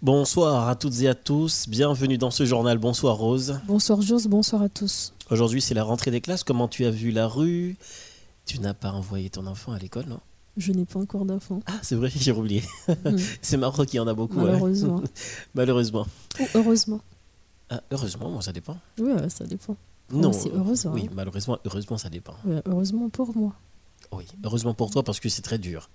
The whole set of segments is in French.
Bonsoir à toutes et à tous, bienvenue dans ce journal. Bonsoir Rose. Bonsoir Jose, bonsoir à tous. Aujourd'hui c'est la rentrée des classes, comment tu as vu la rue? Tu n'as pas envoyé ton enfant à l'école, non? Je n'ai pas encore d'enfant. Ah c'est vrai, j'ai oublié. Mm. c'est marrant qu'il y en a beaucoup. Malheureusement. Malheureusement. Ou heureusement. Ah, heureusement, moi ça dépend. Oui, ça dépend. Non, c'est heureusement. Oui, malheureusement, heureusement ça dépend. heureusement pour moi. Oui, heureusement pour toi parce que c'est très dur.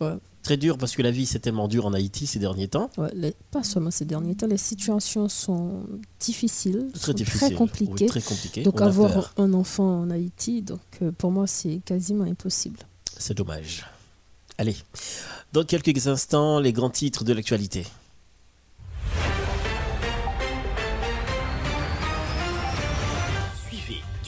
Ouais. Très dur parce que la vie c'est tellement dur en Haïti ces derniers temps. Ouais, pas seulement ces derniers temps, les situations sont difficiles, très, très compliquées. très compliqué. Donc avoir un enfant en Haïti, donc euh, pour moi c'est quasiment impossible. C'est dommage. Allez, dans quelques instants, les grands titres de l'actualité.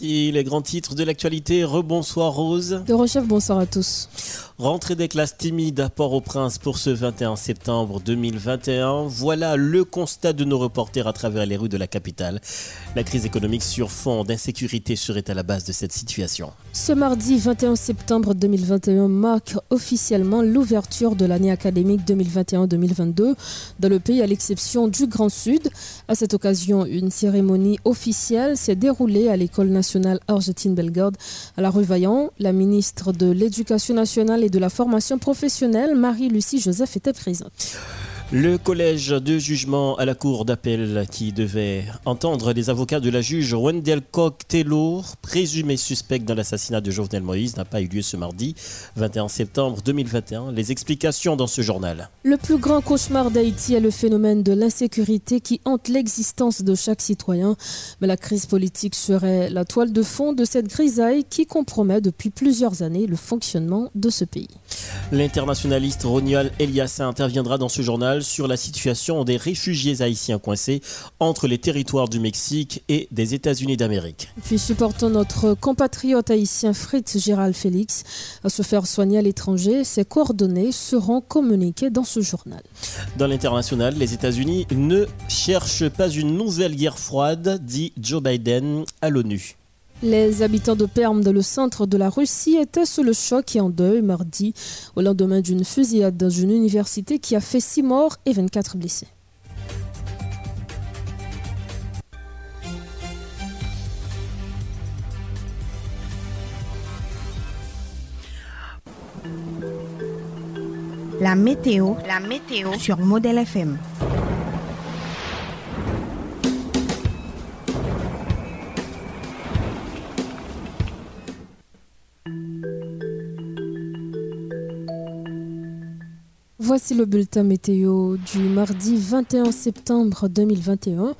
Les grands titres de l'actualité. Rebonsoir Rose. De Rochef, bonsoir à tous. Rentrée des classes timides à Port-au-Prince pour ce 21 septembre 2021. Voilà le constat de nos reporters à travers les rues de la capitale. La crise économique sur fond d'insécurité serait à la base de cette situation. Ce mardi 21 septembre 2021 marque officiellement l'ouverture de l'année académique 2021-2022 dans le pays à l'exception du Grand Sud. À cette occasion, une cérémonie officielle s'est déroulée à l'école nationale Argentine Bellegarde à la rue Vaillant. La ministre de l'Éducation nationale de la formation professionnelle, Marie-Lucie Joseph était présente. Le collège de jugement à la cour d'appel qui devait entendre les avocats de la juge Wendell Koch Taylor, présumé suspect dans l'assassinat de Jovenel Moïse, n'a pas eu lieu ce mardi 21 septembre 2021. Les explications dans ce journal. Le plus grand cauchemar d'Haïti est le phénomène de l'insécurité qui hante l'existence de chaque citoyen. Mais la crise politique serait la toile de fond de cette grisaille qui compromet depuis plusieurs années le fonctionnement de ce pays. L'internationaliste Ronial Eliassa interviendra dans ce journal sur la situation des réfugiés haïtiens coincés entre les territoires du Mexique et des États-Unis d'Amérique. Puis supportons notre compatriote haïtien Fritz Gérald Félix à se faire soigner à l'étranger. Ses coordonnées seront communiquées dans ce journal. Dans l'international, les États-Unis ne cherchent pas une nouvelle guerre froide, dit Joe Biden à l'ONU. Les habitants de Perm, dans le centre de la Russie, étaient sous le choc et en deuil mardi, au lendemain d'une fusillade dans une université qui a fait 6 morts et 24 blessés. La météo, sur Modèle FM. Voici le bulletin météo du mardi 21 septembre 2021.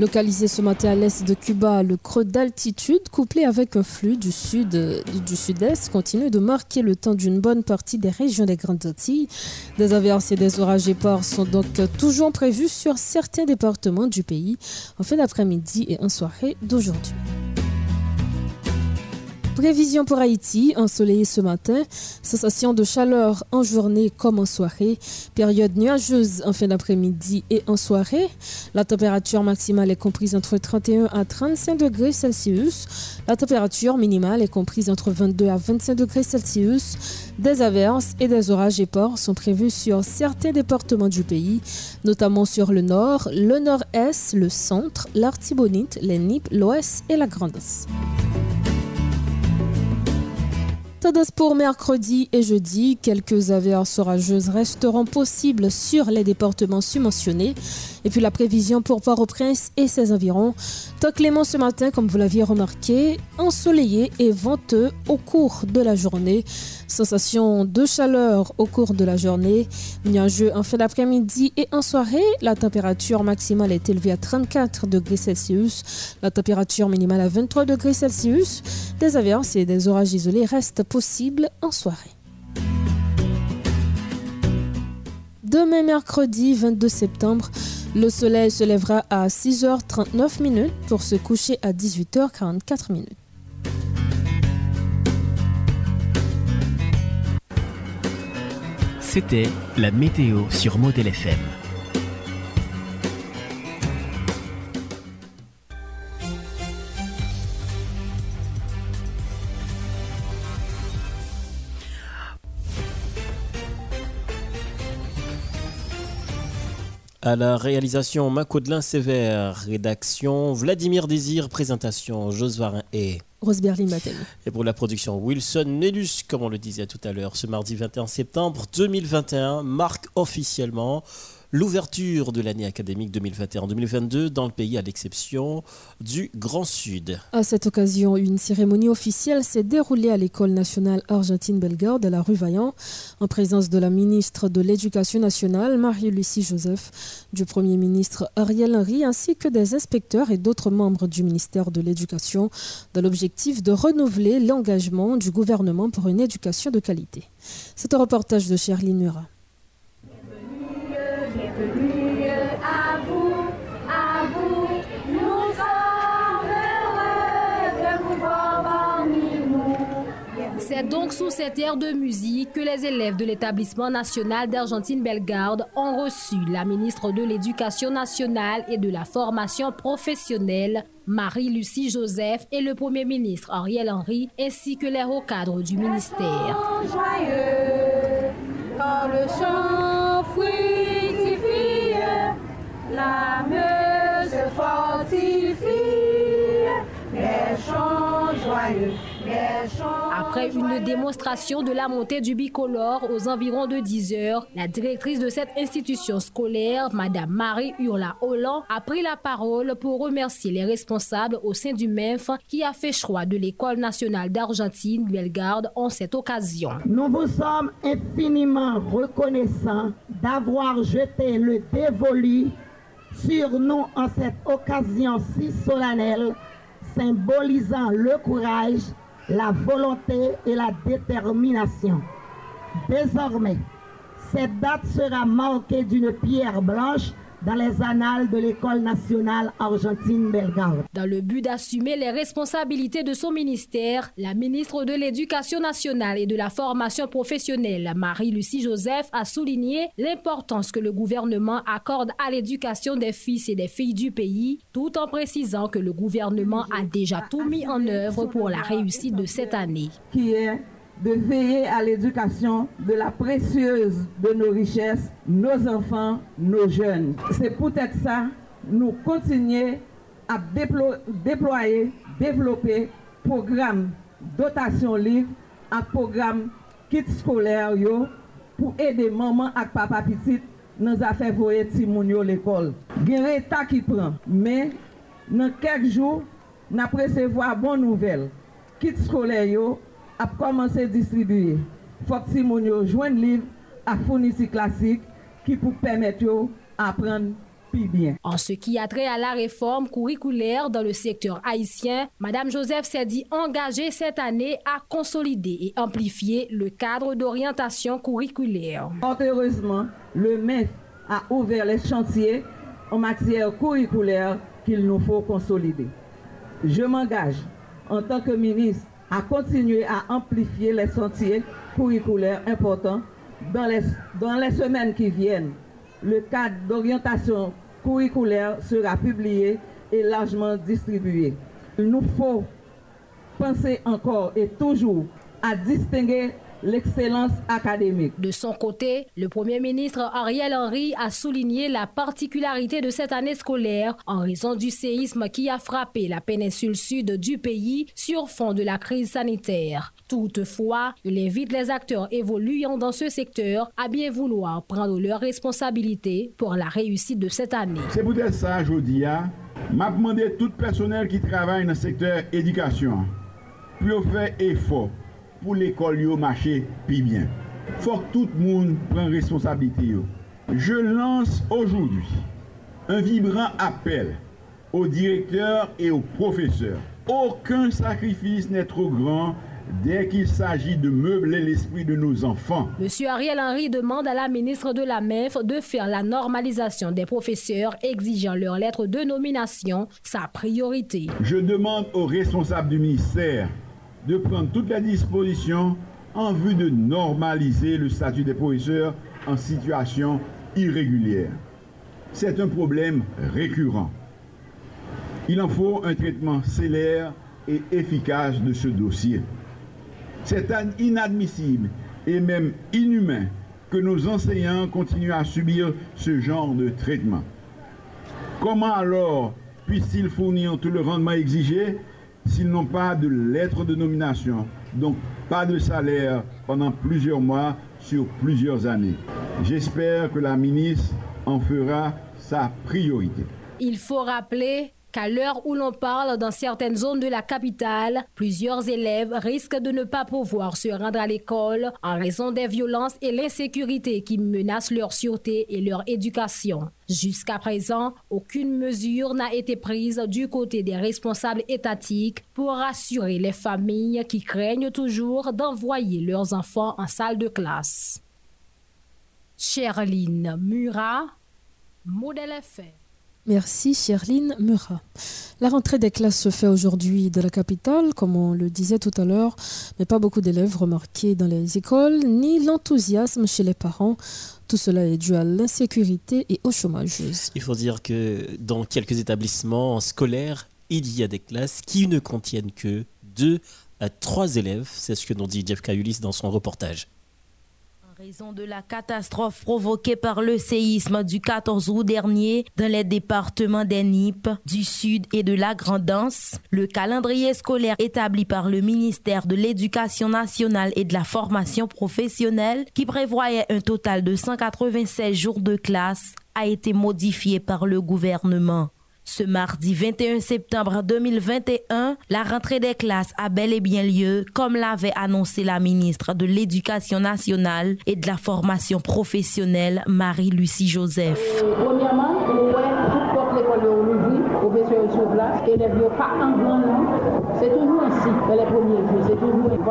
Localisé ce matin à l'est de Cuba, le creux d'altitude, couplé avec un flux du sud du sud-est, continue de marquer le temps d'une bonne partie des régions des Grandes Antilles. Des averses et des orages épars sont donc toujours prévus sur certains départements du pays en fin d'après-midi et en soirée d'aujourd'hui. Prévision pour Haïti, ensoleillé ce matin, sensation de chaleur en journée comme en soirée, période nuageuse en fin d'après-midi et en soirée. La température maximale est comprise entre 31 à 35 degrés Celsius. La température minimale est comprise entre 22 à 25 degrés Celsius. Des averses et des orages épars sont prévus sur certains départements du pays, notamment sur le nord, le nord-est, le centre, l'Artibonite, les Nippes, l'ouest et la Grandesse. Pour mercredi et jeudi, quelques averses orageuses resteront possibles sur les départements subventionnés. Et puis la prévision pour Port-au-Prince et ses environs. Temps clément ce matin, comme vous l'aviez remarqué, ensoleillé et venteux au cours de la journée. Sensation de chaleur au cours de la journée. Nuageux en fin d'après-midi et en soirée. La température maximale est élevée à 34 degrés Celsius. La température minimale à 23 degrés Celsius. Des averses et des orages isolés restent possibles en soirée. Demain mercredi 22 septembre, Le soleil se lèvera à 6h39 minutes pour se coucher à 18h44 minutes. C'était la météo sur Model FM. À la réalisation, Macodelin Sévère, rédaction, Vladimir Désir, présentation, Josvarin et Rose Berlin Et pour la production, Wilson Nelus, comme on le disait tout à l'heure, ce mardi 21 septembre 2021 marque officiellement l'ouverture de l'année académique 2021-2022 dans le pays à l'exception du Grand Sud. À cette occasion, une cérémonie officielle s'est déroulée à l'école nationale argentine Bellegarde à la rue Vaillant en présence de la ministre de l'Éducation nationale Marie-Lucie Joseph, du Premier ministre Ariel Henry ainsi que des inspecteurs et d'autres membres du ministère de l'Éducation dans l'objectif de renouveler l'engagement du gouvernement pour une éducation de qualité. C'est un reportage de Cherline Murat. C'est donc sous cette ère de musique que les élèves de l'établissement national d'Argentine Bellegarde ont reçu la ministre de l'Éducation nationale et de la formation professionnelle, Marie-Lucie Joseph, et le Premier ministre Ariel Henry, ainsi que les hauts cadres du ministère. Après une démonstration de la montée du bicolore aux environs de 10 heures, la directrice de cette institution scolaire, Madame Marie Urla Holland, a pris la parole pour remercier les responsables au sein du MENF qui a fait choix de l'École nationale d'Argentine Bellegarde en cette occasion. Nous vous sommes infiniment reconnaissants d'avoir jeté le dévolu sur nous en cette occasion si solennelle, symbolisant le courage la volonté et la détermination. Désormais, cette date sera marquée d'une pierre blanche dans les annales de l'École nationale argentine Belgrade. Dans le but d'assumer les responsabilités de son ministère, la ministre de l'Éducation nationale et de la formation professionnelle, Marie-Lucie Joseph, a souligné l'importance que le gouvernement accorde à l'éducation des fils et des filles du pays, tout en précisant que le gouvernement a déjà tout mis en œuvre pour la réussite de cette année. Qui est de veiller à l'éducation de la précieuse de nos richesses, nos enfants, nos jeunes. C'est peut-être ça, nous continuer à déployer, développer programme dotation livre, un programme kit scolaire pour aider maman et papa petit dans affaires voyer timounio l'école. Gen état qui prend, mais dans quelques jours, nous recevoir bonne nouvelle. Kit scolaire a commencé à distribuer. Il faut que les joignent livre à fournisseur classique qui pour permettre d'apprendre plus bien. En ce qui a trait à la réforme curriculaire dans le secteur haïtien, Mme Joseph s'est dit engagée cette année à consolider et amplifier le cadre d'orientation curriculaire. Heureusement, le MEF a ouvert les chantiers en matière curriculaire qu'il nous faut consolider. Je m'engage en tant que ministre à continuer à amplifier les sentiers curriculaires importants dans les, dans les semaines qui viennent. Le cadre d'orientation curriculaire sera publié et largement distribué. Il nous faut penser encore et toujours à distinguer l'excellence académique. De son côté, le Premier ministre Ariel Henry a souligné la particularité de cette année scolaire en raison du séisme qui a frappé la péninsule sud du pays sur fond de la crise sanitaire. Toutefois, il invite les acteurs évoluant dans ce secteur à bien vouloir prendre leurs responsabilités pour la réussite de cette année. C'est pour ça, je dis, m'a demandé tout personnel qui travaille dans le secteur éducation, pour faire effort pour l'école yo marcher plus bien. Faut que tout le monde prenne responsabilité. Je lance aujourd'hui un vibrant appel aux directeurs et aux professeurs. Aucun sacrifice n'est trop grand dès qu'il s'agit de meubler l'esprit de nos enfants. Monsieur Ariel Henry demande à la ministre de la MEF de faire la normalisation des professeurs exigeant leur lettre de nomination sa priorité. Je demande aux responsables du ministère de prendre toutes les dispositions en vue de normaliser le statut des professeurs en situation irrégulière. C'est un problème récurrent. Il en faut un traitement célère et efficace de ce dossier. C'est inadmissible et même inhumain que nos enseignants continuent à subir ce genre de traitement. Comment alors puissent-ils fournir tout le rendement exigé s'ils n'ont pas de lettre de nomination, donc pas de salaire pendant plusieurs mois sur plusieurs années J'espère que la ministre en fera sa priorité. Il faut rappeler qu'à l'heure où l'on parle dans certaines zones de la capitale, plusieurs élèves risquent de ne pas pouvoir se rendre à l'école en raison des violences et l'insécurité qui menacent leur sûreté et leur éducation. Jusqu'à présent, aucune mesure n'a été prise du côté des responsables étatiques pour rassurer les familles qui craignent toujours d'envoyer leurs enfants en salle de classe. Cherline Murat, Modèle FM. Merci Cherline Murat. La rentrée des classes se fait aujourd'hui de la capitale, comme on le disait tout à l'heure, mais pas beaucoup d'élèves remarqués dans les écoles, ni l'enthousiasme chez les parents. Tout cela est dû à l'insécurité et au chômage. Il faut dire que dans quelques établissements scolaires, il y a des classes qui ne contiennent que deux à trois élèves. C'est ce que nous dit Jeff Cayulis dans son reportage raison de la catastrophe provoquée par le séisme du 14 août dernier dans les départements des du Sud et de la Grandance, le calendrier scolaire établi par le ministère de l'Éducation nationale et de la formation professionnelle, qui prévoyait un total de 196 jours de classe, a été modifié par le gouvernement. Ce mardi 21 septembre 2021, la rentrée des classes a bel et bien lieu, comme l'avait annoncé la ministre de l'Éducation nationale et de la formation professionnelle, Marie-Lucie Joseph. grand C'est toujours les premiers jours, c'est toujours une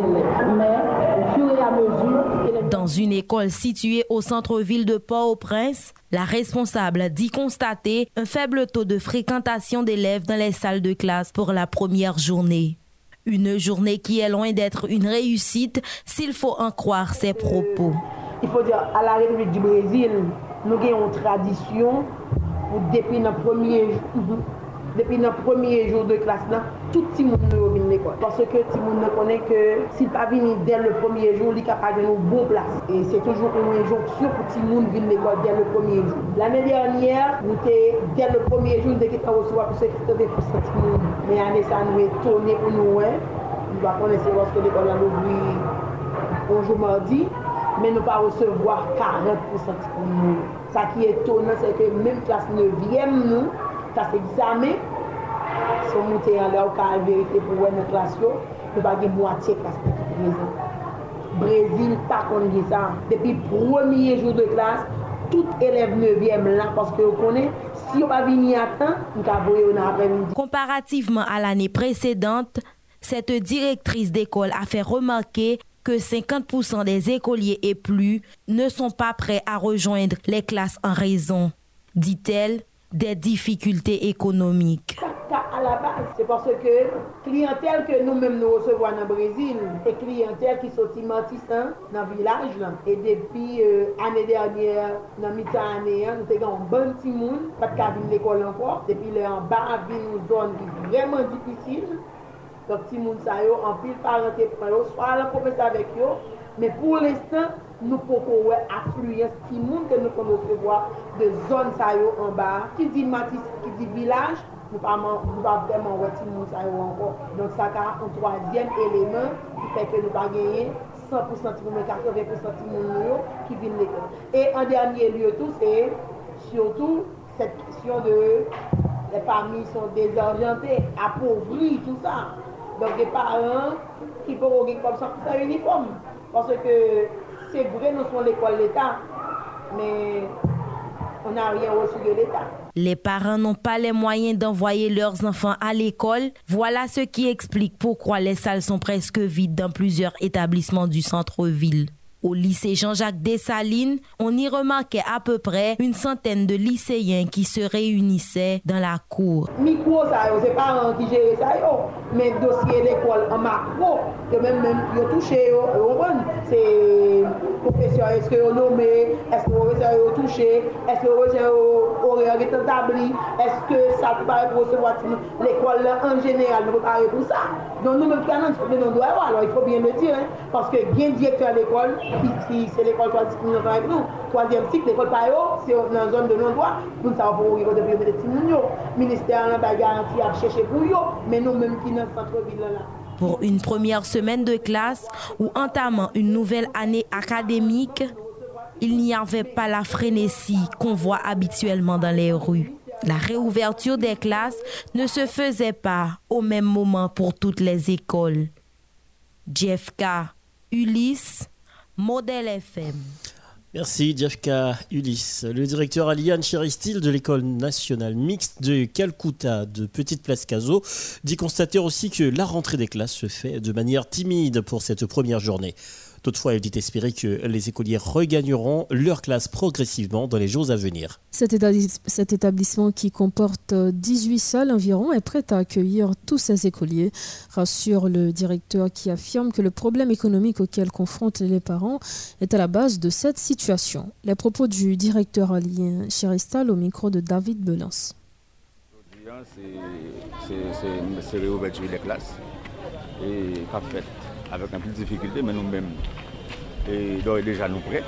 d'élèves. Mais au fur et à mesure... Dans une école située au centre-ville de Port-au-Prince, la responsable dit constater un faible taux de fréquentation d'élèves dans les salles de classe pour la première journée. Une journée qui est loin d'être une réussite s'il faut en croire ses propos. Il faut dire, à la République du Brésil, nous avons une tradition depuis notre premier jour Depi nan premier jour de klas nan, tout ti moun nou yo vin l'ekol. Parce ke ti moun nou konen ke si pa vini den le premier jour, li kapa gen nou bon plas. E se toujou kon yon jour sur pou ti moun vin l'ekol den le premier jour. L'anè dernière, nou te den le premier jour de ki ta woswa pou se ki te ve pou se ti moun. Men anè sa nou e tonè pou nou wè. Nou va konen se woske l'ekol nan nou bli bonjou mardi. men nou pa resevwa 40% pou nou. Sa ki etonan, se ke menm klas 9e nou, même classe 9e, nous, ça c'est examen, si on monte en l'air, on vérité pour voir notre classe, nous pas moitié classe de Brésil, pas qu'on ça. Depuis le premier jour de classe, tout élève 9e là, parce que vous connaissez, si on va venir à temps, on va voir après-midi. Comparativement à l'année précédente, cette directrice d'école a fait remarquer que 50% des écoliers et plus ne sont pas prêts à rejoindre les classes en raison, dit-elle, des difficultés économiques. À la base, c'est parce que clientèle que nous-mêmes nous recevons dans le Brésil, c'est clientèle qui sont immenses dans le village. Et depuis l'année euh, dernière, dans mi-année, nous avons un bon petit monde, pas de cabine l'école encore. Depuis là, en bas, une zone qui est vraiment difficile. Donc, petit monde, ça en pile eux, soit la professeur avec eux. Men pou l'instant, nou pou kowe afluyen si moun ke nou kono se vwa de zon sayo an ba. Ki di matis, ki di vilaj, nou pa vreman wè ti moun sayo an kon. Donk sa ka an troasyen elemen ki peke nou pa genyen 100% ti moun, 80% ti moun nou yo ki vin l'ekon. E an dernye liyo tou se, siotou, set kisyon de le fami son dezorjante, apovri tout sa. Donk de paran ki pou kowe kon sa uniform. Parce que c'est vrai, nous sommes l'école l'État, mais on n'a rien reçu de l'État. Les parents n'ont pas les moyens d'envoyer leurs enfants à l'école. Voilà ce qui explique pourquoi les salles sont presque vides dans plusieurs établissements du centre-ville. Au lycée Jean-Jacques Dessalines, on y remarquait à peu près une centaine de lycéens qui se réunissaient dans la cour. Micro, ça, c'est pas qui gère ça, mais dossier d'école en macro, même, même, touché, c'est profesyon, eske yo nome, eske profesyon yo touche, eske profesyon yo oryan getan tabli, eske sa pou pare pou se wati l'ekol en general, nou pou pare pou sa. Don nou men kanan, nou men doye wala, alors il faut bien le dire, hein, parce que gen direkteur l'ekol, si se l'ekol kwa diskriminan kwa ek nou, troisième cycle, l'ekol pa yo, se yo nan zon de non-doi, nou sa pou yo de biyo de timoun yo, minister nan ba garanti ap chèche pou yo, men nou men ki nan centre-ville la. Pour une première semaine de classe ou entamant une nouvelle année académique, il n'y avait pas la frénésie qu'on voit habituellement dans les rues. La réouverture des classes ne se faisait pas au même moment pour toutes les écoles. JFK, Ulysse, Modèle FM. Merci Djafka Ulysse. Le directeur Aliane Cheristil de l'école nationale mixte de Calcutta de Petite Place Caso dit constater aussi que la rentrée des classes se fait de manière timide pour cette première journée. Toutefois, il dit espérer que les écoliers regagneront leur classe progressivement dans les jours à venir. Cet, établissement qui comporte 18 salles environ est prêt à accueillir tous ces écoliers, rassure le directeur qui affirme que le problème économique auquel confrontent les parents est à la base de cette situation. Les propos du directeur alien Cheristal au micro de David Belance. C'est réouverture des classes et fait avèk an pil difikilte, men nou mèm, e do e deja nou prè.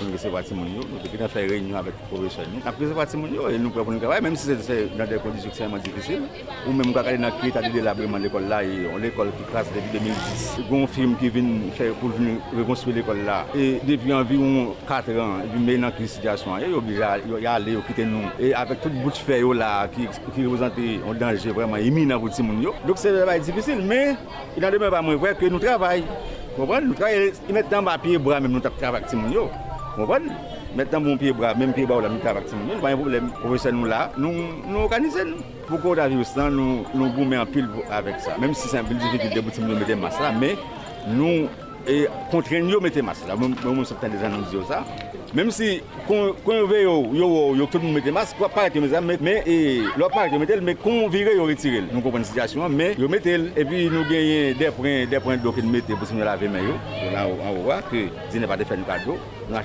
pou nou reseva timoun yo, nou deke nan fè reynyon avèk profesyon nou. Nan preseva timoun yo, nou pou nou kavay, mèm si se nan de kondisyon ksenman difisil, ou mèm kakade nan kri ta di delabreman l'ekol la, yon l'ekol ki kras depi 2010. Gon film ki vin fè pou vin rekonstruy l'ekol la, e depi anviron 4 an, vi mè nan kri sityasyon, yo obija, yo yale, yo kite nou. E avèk tout bout fè yo la, ki reprezentè yon danje vreman imi nan pou timoun yo. Dok se vay difisil, mè, yon an demè pa mwen vwè ke nou travay. Kompran, nou travay, yon met nan bapye bra mèm nou tak travay timoun yo. Mwen Metan moun piye bra, men piye ba ou la mi tabak ti moun. Mwen yon problem, profesyon nou la, nou organize nou. Pou koronavirus lan, nou goumen an pil avèk sa. Mèm si sempil difikil de boutim nou mette mas la, mè nou kontren yo mette mas la. Mwen moun septen de zan nan diyo sa. Mèm si kon ve yo, yo tout moun mette mas, kwa parek yo mette la, mè lò parek yo mette el, mè kon vire yo retire el. Nou kompon sityasyon, mè yo mette el, epi nou genyen depren doke nou mette boutim nou lave men yo. Yo la an wwa, ki di ne pa defen nou kado.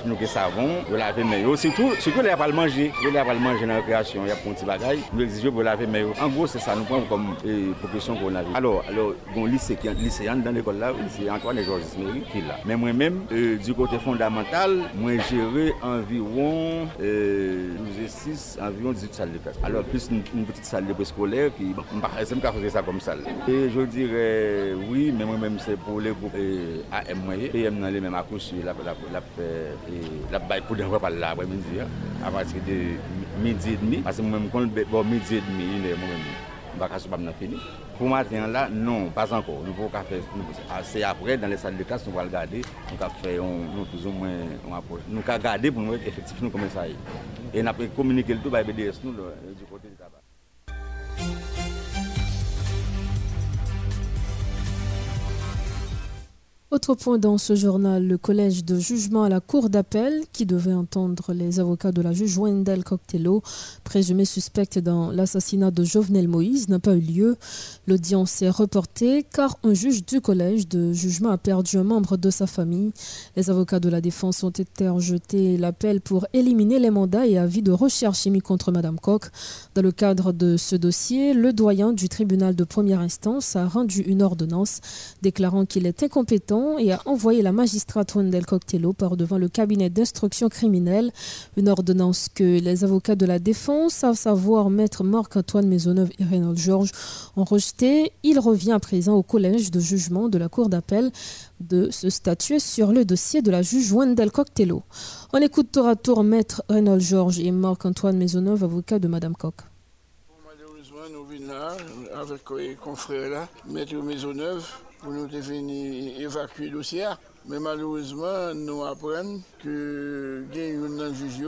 Nous des savon, nous laver main yo. Surtout surtout les pas manger, les pas manger dans la récréation, il y a un petit bagage. Nous exigeons pour laver yo. En gros c'est ça nous prenons comme profession qu'on a. Alors alors bon lycée lycéen dans l'école là, c'est Antoine Georges Mairie qui là. Mais moi même du côté fondamental, moi gérer environ euh, 6, environ 18 salles de classe. Alors plus une, petite salle de préscolaire qui, bon, je ne pas ça comme salle. Et je dirais oui, mais moi-même c'est pour les groupes euh, AM moyen. PM dans les mêmes accouches, la, la, la, la pour des repas là, après-midi, hein, à partir de midi et demi. Parce que moi-même, quand bon, midi et demi, moi-même, je ne vais pas fini. Pour matin là, non, pas encore. Nous pouvons faire, c'est après dans les salles de classe, nous allons regarder, nous allons faire nous, plus ou moins Nous allons regarder pour nous nous comment ça. Et nous allons communiquer le tout avec BDS nous du côté du tabac. Autre point dans ce journal, le collège de jugement à la cour d'appel qui devait entendre les avocats de la juge Wendell Coctello, présumée suspecte dans l'assassinat de Jovenel Moïse, n'a pas eu lieu. L'audience est reportée car un juge du collège de jugement a perdu un membre de sa famille. Les avocats de la défense ont été rejetés l'appel pour éliminer les mandats et avis de recherche émis contre Mme Koch. Dans le cadre de ce dossier, le doyen du tribunal de première instance a rendu une ordonnance déclarant qu'il est incompétent et a envoyé la magistrate Wendell Coctello par devant le cabinet d'instruction criminelle. Une ordonnance que les avocats de la défense, à savoir maître Marc-Antoine Maisonneuve et Reynald Georges, ont rejeté. Il revient à présent au collège de jugement de la Cour d'appel de se statuer sur le dossier de la juge Wendell Coctello. On écoute tour à tour maître Reynald Georges et Marc-Antoine Maisonneuve, avocat de Madame Coq. Malheureusement, nous venons là avec les confrères maître Maisonneuve, pour nous venir évacuer le dossier. Mais malheureusement, nous apprenons que il y a un juge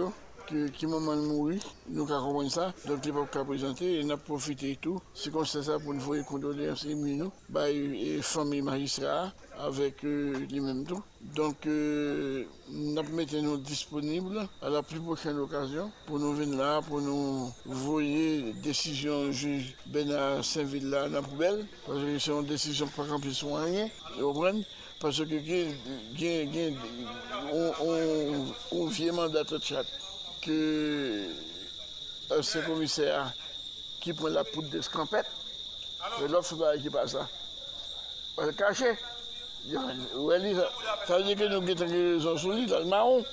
qui moment mourir, nous compris ça, donc il pas présenter, et nous profité et tout. C'est comme ça pour nous faire condoléances et nous, bah, et famille magistrat, avec euh, tout. Donc, euh, nous disponibles à la plus prochaine occasion pour nous venir là, pour nous voyer décision juge Bena Saint-Ville là dans la poubelle, parce que c'est une décision pas qu'on puisse soigner, parce que on, on, vient mandat de chat que euh, commissaire qui prend la poudre de scampette, l'autre qui passe ça. On le. Ça veut dire que nous avons sur lui dans le marron.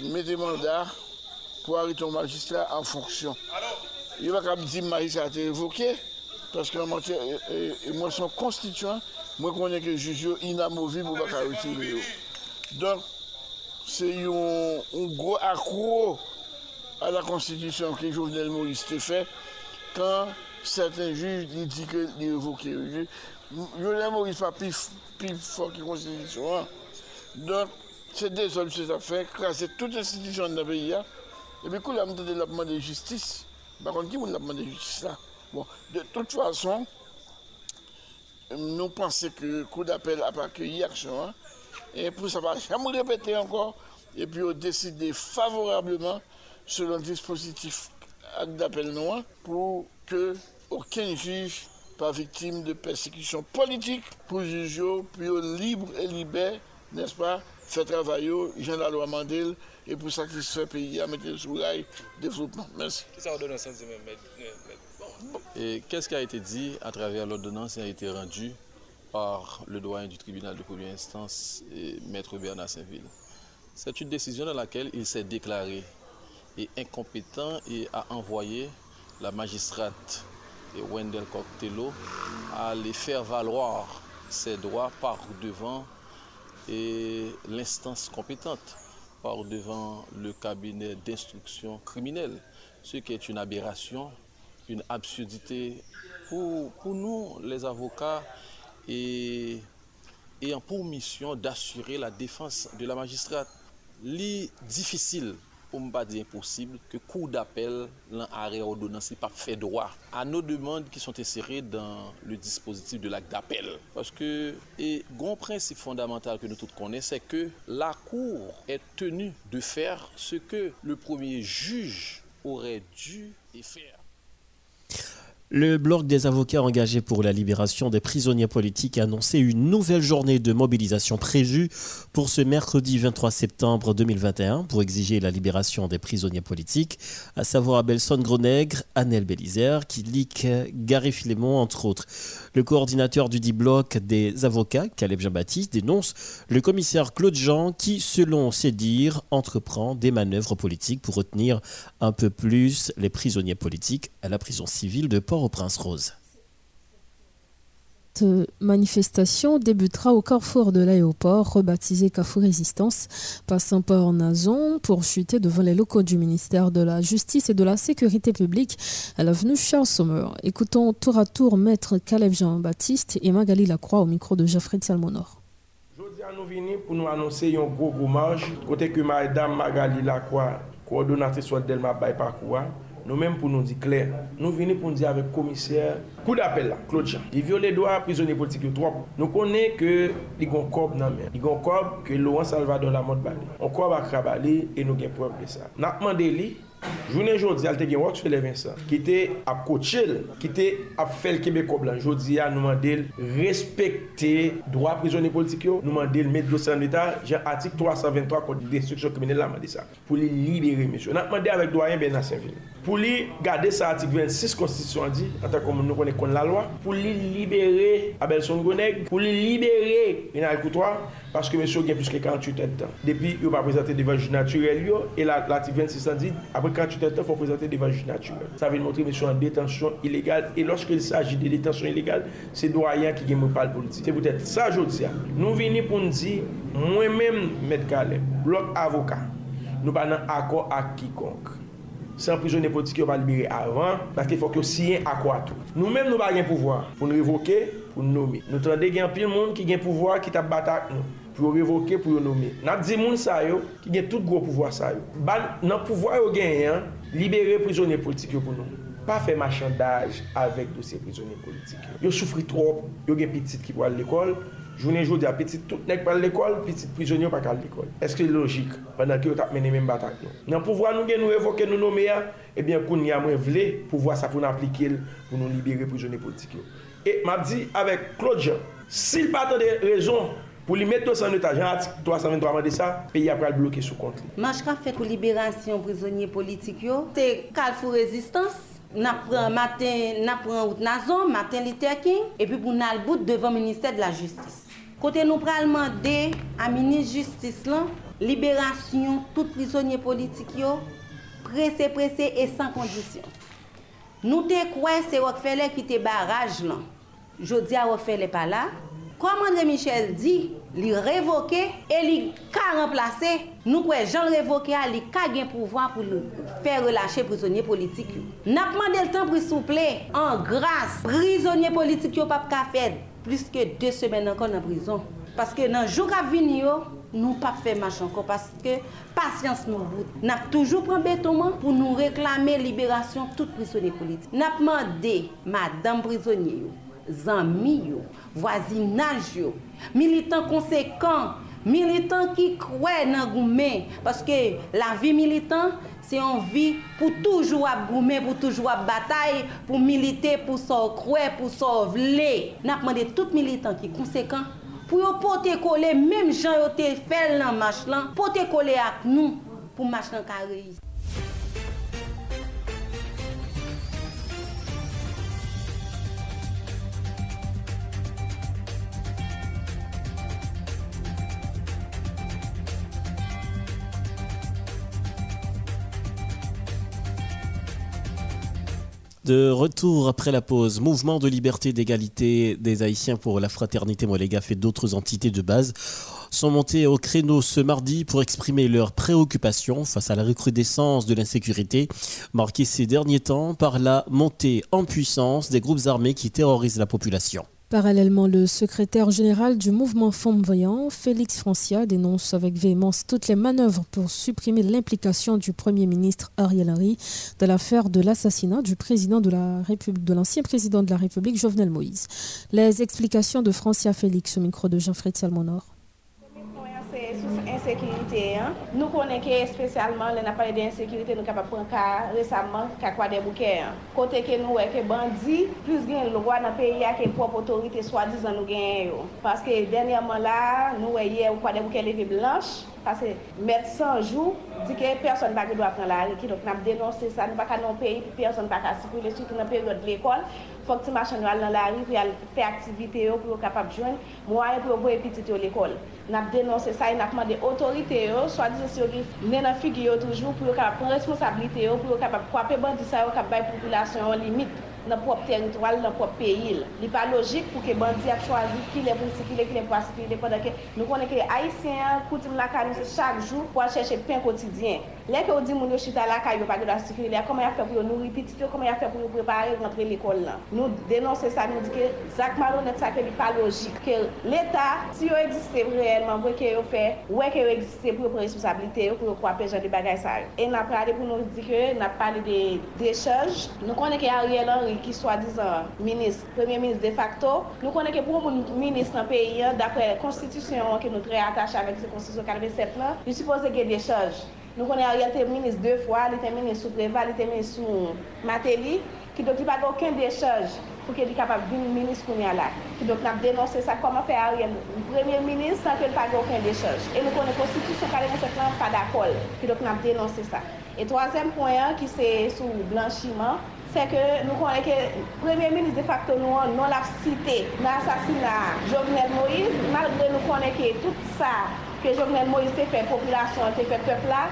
Mettez mandat pour arrêter un magistrat en fonction. Il va pas dire que le magistrat a été évoqué, parce que moi, son constituant, moi, je connais que le juge est inamovible pour pas. Donc, c'est un, gros accro à la constitution que Jovenel Moïse a fait quand certains juges disent qu'il est évoqué. Jovenel Moïse pas plus, fort que la. Hein. Donc, c'est désolé ces affaires, c'est toute l'institution de la pays. Hein. Et puis, quand on a demandé de justice, par contre, qui justice là Bon, de toute façon, nous pensons que le coup d'appel a pas accueilli l'action. Hein. Et pour ça, va jamais répéter encore. Et puis, on décide favorablement selon le dispositif d'appel noir pour que aucun juge pas victime de persécution politique pour juger, puis libre et libère, n'est-ce pas, faire travailler, Jean la loi Mandel, et pour satisfaire le pays à mettre sur le développement. Merci. Et qu'est-ce qui a été dit à travers l'ordonnance qui a été rendue par le doyen du tribunal de première instance, Maître Bernard Saint-Ville? C'est une décision dans laquelle il s'est déclaré incompétent et a envoyé la magistrate Wendell Coctello à les faire valoir ses droits par devant l'instance compétente, par devant le cabinet d'instruction criminelle, ce qui est une aberration une absurdité pour, nous, les avocats, et ayant pour mission d'assurer la défense de la magistrate. Li difficile, pou mpa di imposible ke kou d'apel lan are ordonansi pa fe droa an nou demande ki son tesere dan le dispositif de lak d'apel. Paske, e gon prinsip fondamental ke nou tout konen, se ke la kou et tenu de fer se ke le premier juj orè du et fer. Le bloc des avocats engagés pour la libération des prisonniers politiques a annoncé une nouvelle journée de mobilisation prévue pour ce mercredi 23 septembre 2021 pour exiger la libération des prisonniers politiques, à savoir Abelson Gronègre, Annel Bélizer, Kilik, Gary Filémon, entre autres. Le coordinateur du dit bloc des avocats, Caleb Jean-Baptiste, dénonce le commissaire Claude Jean qui, selon ses dires, entreprend des manœuvres politiques pour retenir un peu plus les prisonniers politiques à la prison civile de Port au Prince Rose. Cette manifestation débutera au carrefour de l'aéroport, rebaptisé Carrefour Résistance, passant par Nazon pour chuter devant les locaux du ministère de la Justice et de la Sécurité publique à l'avenue Charles Sommer. Écoutons tour à tour Maître Caleb Jean-Baptiste et Magali Lacroix au micro de Geoffrey Salmonor. Aujourd'hui, nous venons pour nous annoncer un gros gros marche, côté que Madame Magali Lacroix, coordonnatrice Delma Parcours, nou menm pou nou di kler, nou vini pou nou di avek komiser, kou d'apel la, Claude Jean, di viole do a prizonye politik yo trop. Nou konen ke li gon kob nan men, li gon kob ke Laurent Salvador la mot bali, on kob akra bali, e nou gen preb de sa. Nan apman de li, Jounen jodi al te gen wak sou le Vincent Ki te ap kouchil Ki te ap fel kebe koblan Jodi al nouman del respekte Dwa prizoni politik yo. Nouman del met dosan l'Etat Jan atik 323 konti destruksyon kriminelle la man de sa Pou li libere misyon Nakman de avèk doyen Bernard Saint-Ville pou li gade sa atik 26 konstitusyon di, anta kon nou konen kon la lwa, pou li libere Abel Songoneg, pou li libere Renal Koutoua, paske mèsyo gen plus ke 48 etan. Depi, yo pa prezante devan juj naturel yo, e la atik 26 an di, apre 48 etan, fò prezante devan juj naturel. Sa ven montre mèsyo an detansyon ilegal, e loske il s'agit de detansyon ilegal, se do a yan ki gen mè pal pou l'di. Se pou tèt sa jodi a, nou veni pou n'di, mwen mèm mèd kalem, blok avoka, nou pa nan akor ak kikonk. San prizonye politik yo pa libere avan, bakte fok yo siyen akwa tou. Nou menm nou ba gen pouvoar, pou nou revoke, pou nou nome. Nou trande gen pil moun ki gen pouvoar ki tap batak nou, pou yo revoke, pou yo nome. Nap di moun sa yo, ki gen tout gro pouvoar sa yo. Ban nan pouvoar yo gen yon, libere prizonye politik yo pou nou. Pa fe machandaj avèk dosye prizonye politik yo. Yo soufri trop, yo gen pitit ki pou al l'ekol, Jounen joun di a pitit tout nek pal l'ekol, pitit prizonyo pa kal l'ekol. Eske logik, banan ki yo tap mene men batak nou. Nan pouvwa nou gen nou evoke nou nou meya, ebyen koun ni a mwen vle, pouvwa sa pou nou aplike l, pou nou libere prizonyo politik yo. E map di, avek Claude Jean, sil patan de rezon pou li met 200 etat, jan atik 323 mande sa, peyi apra l bloke sou kont li. Maj ka fet pou liberasyon prizonyo politik yo, te kal fou rezistans, Nap pran maten, nap pran out nazon, maten liter king, epi pou nan al bout devan minister de la justis. Kote nou pralman de a Minis Justice lan, liberasyon tout prisonye politik yo, prese prese e san kondisyon. Nou te kwen se Rockefeller ki te baraj lan, jodi a Rockefeller pa la, Komandre Michel di, li revoke e li ka remplase, nou kwen jan revoke a li ka gen pouvoan pou fè relache prisonye politik yo. Napman del tan prisouple, an grase, prisonye politik yo pap ka fed. plis ke 2 semen ankon nan brison. Paske nan jou ka vini yo, nou pa fe mach ankon. Paske pasyans nou bout. Nap toujou pran betoman pou nou reklame liberasyon tout prisonye politik. Nap mande madame prisonye yo, zanmi yo, voisinaj yo, militant konsekant, militant ki kwe nan goumen. Paske la vi militant, se yon vi pou toujou ap goumen, pou toujou ap batay, pou milite, pou sor kwe, pou sor vle. Nap mande tout militant ki konsekant, pou yo pote kole, mèm jan yo te fel nan mach lan, pote kole ak nou pou mach lan ka reis. De retour après la pause, mouvement de liberté d'égalité des Haïtiens pour la fraternité Molegaf et d'autres entités de base sont montés au créneau ce mardi pour exprimer leurs préoccupations face à la recrudescence de l'insécurité marquée ces derniers temps par la montée en puissance des groupes armés qui terrorisent la population. Parallèlement, le secrétaire général du mouvement Femmes Voyant, Félix Francia, dénonce avec véhémence toutes les manœuvres pour supprimer l'implication du Premier ministre Ariel Henry dans l'affaire de l'assassinat du président de la République, de l'ancien président de la République, Jovenel Moïse. Les explications de Francia Félix au micro de Jean-Fred Salmonor. Insécurité. Hein. Nous connaissons spécialement les pale de insécurité, nous kapap pran ka resamman ka kwa de bouke. Hein. Kote ke nou e ke bandi, plus gen lwa nan peyi ya ke prop otorite swadizan nou gen yo. Paske denyaman la, nou e ye ou kwa de bouke leve blanche, Pase met 100 jou, di ke person bagi do ap nan la reki, dok nan denonse sa, nou baka nan peyi, person baka sipule, sütou nan peryon de fok ti machan yo al nan la reki, al fe aktivite yo pou yo kapap jwen, mwa yo pou yo nap denonse sa, e nap mande otorite yo, swa dize se yo ki nenan figi yo toujou pou yo kapap responsabilite yo, pou yo kapap kwape bandi sa yo kapap bay populasyon yo limit. nan prop teritwal, nan prop peyi la. Li pa logik pou ke bandi ap chwazi ki le pou sikile, ki le pou asikile, pandan ke nou konen ke Haitien koutim la ka nou se chak jou pou a chèche pen kotidyen. Lè ke ou di moun yo chita la ka yo pa gyo da sikile, koman ya fè pou yo nou ripitit yo, koman ya fè pou yo prepare rentre l'ekol lan. Nou denonse sa, nou di ke Zak Maronet sa ke li pa logik. Ke l'Etat, si yo egziste reyelman, wè ke yo fè, wè ke yo egziste pou yo pre responsabilite yo, pou yo kwa pejan de bagay sa yo. E nan prade pou nou di ke, nan pale de dechaj, nou konen ke Ariel Henry peyi ki swa dizan minis, premier minis de facto, nou konen ke pou moun minis nan peyi an, dapre konstitusyon an ke nou tre atache avèk se konstitusyon 47 lan, li suppose gen de chanj. Nou konen a yote minis 2 fwa, li te minis sou Preval, li te minis sou Mateli, ki do ki pat oken de chanj. pou ke li kapap bin minis koun ya la. Ki dok nap denonse sa koman fe a riyen premier minis san ke l pa ge oken dechej. E nou konen konstitusyon kare moun se plan pa dakol. Ki dok nap denonse sa. E toazen poyen ki se sou blanchiman, se ke nou konen ke Premier Ministre de facto nou an non laf site nan asasina Jovenel Moïse, malgre nou konen ke tout sa ke Jovenel Moïse te fe populasyon, te fe pepla,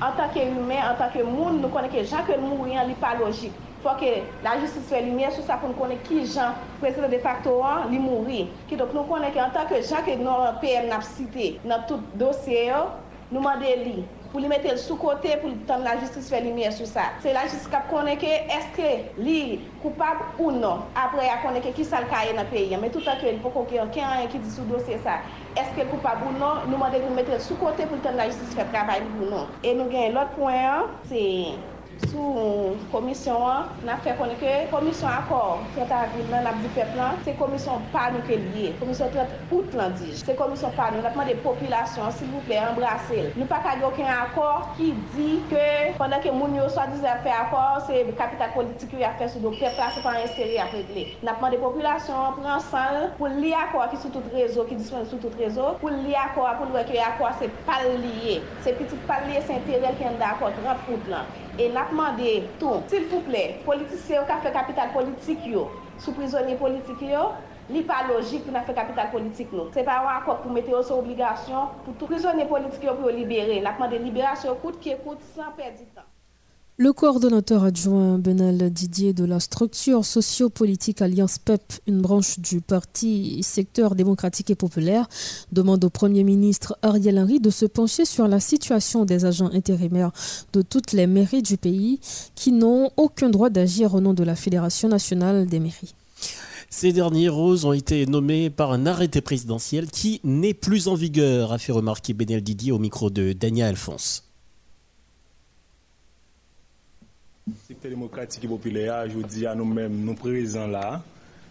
an tanke humen, an tanke moun, nou konen ke jan ke moun yon li pa logik. Fwa ke la justice fe lumiye sou sa pou nou konen ki jan prezident de facto an li moun ri. Ki dok nou konen ke an tanke jan ke nou PM naf site nan tout dosye yo, nou mande li. pou li metel sou kote pou tan la jistis fe lumiye sou sa. Se la jistis kap koneke eske li koupap ou non apre ya koneke ki sal kaye nan peyi. Men tout anke li poko ki anke anye ki disou dosye sa. Eske koupap ou non nou mande pou metel sou kote pou tan la jistis fe travay pou nou. E nou gen lot poen an, se... sou komisyon an, nan fè konen ke komisyon akor, 30 avril nan ap di pep lan, se komisyon pa nou ke liye, komisyon 30 out lan dij, se komisyon pa nou, natman de populasyon, sil vouple, embrase l. Nou pa kage oken akor ki di ke, konen ke moun yo so dizen fè akor, se kapital politik yo ya fè sou do pep la, se pan inseri ap regle. Natman de populasyon, pran san, pou li akor ki sou tout rezo, ki diswen sou tout rezo, pou li akor, pou lwe ke akor se pal liye, se pitik pal liye, se interel ki an da akor 30 out lan. Et nous demandé tout, s'il vous plaît, politiciens qui ont fait capital politique, sous prisonniers politiques, n'est pas logique pour faire capital politique. Ce n'est pas un accord pour mettre aux obligations pour tout prisonnier politique pour libérer. Nous demandé libération qui coûte sans perdre du temps. Le coordonnateur adjoint Benal Didier de la structure sociopolitique Alliance PEP, une branche du parti secteur démocratique et populaire, demande au Premier ministre Ariel Henry de se pencher sur la situation des agents intérimaires de toutes les mairies du pays qui n'ont aucun droit d'agir au nom de la Fédération nationale des mairies. Ces derniers roses ont été nommés par un arrêté présidentiel qui n'est plus en vigueur, a fait remarquer Benel Didier au micro de Daniel Alphonse. Sekte demokratik e popile a, jodi a nou men nou prezant la,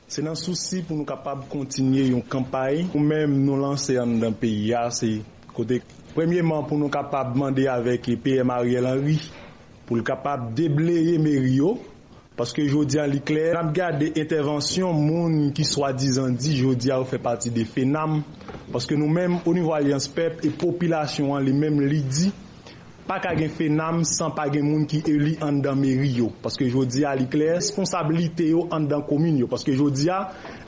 se nan souci pou nou kapab kontinye yon kampay, pou men nou lanse an dan peyi a, ah, se kote Premyeman pou nou kapab mande avèk PM Ariel Henry pou l kapab debleye Merio paske jodi an li kler. Nam gade intervensyon moun ki swa dizan di jodi an ou fè pati de FENAM paske nou mèm ou nivou alians pep e popilasyon an li mèm li di pa ka gen fenam san pa gen moun ki eli an dan meri yo. Paske jodi a li kler, responsabilite yo an dan komin yo. Paske jodi a